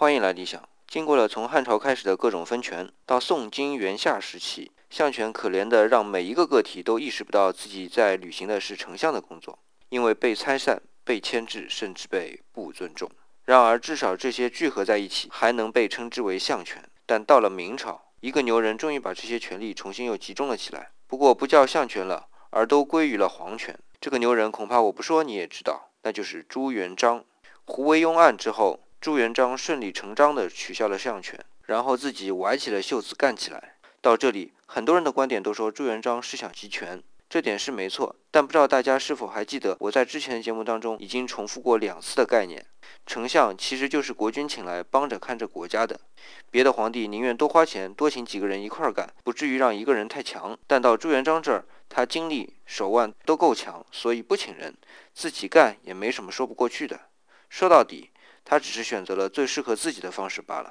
欢迎来理想。经过了从汉朝开始的各种分权，到宋金元夏时期，相权可怜的让每一个个体都意识不到自己在履行的是丞相的工作，因为被拆散、被牵制，甚至被不尊重。然而，至少这些聚合在一起，还能被称之为相权。但到了明朝，一个牛人终于把这些权力重新又集中了起来，不过不叫相权了，而都归于了皇权。这个牛人恐怕我不说你也知道，那就是朱元璋。胡惟庸案之后。朱元璋顺理成章地取消了相权，然后自己挽起了袖子干起来。到这里，很多人的观点都说朱元璋思想集权，这点是没错。但不知道大家是否还记得，我在之前的节目当中已经重复过两次的概念：丞相其实就是国君请来帮着看着国家的。别的皇帝宁愿多花钱多请几个人一块儿干，不至于让一个人太强。但到朱元璋这儿，他精力手腕都够强，所以不请人，自己干也没什么说不过去的。说到底。他只是选择了最适合自己的方式罢了。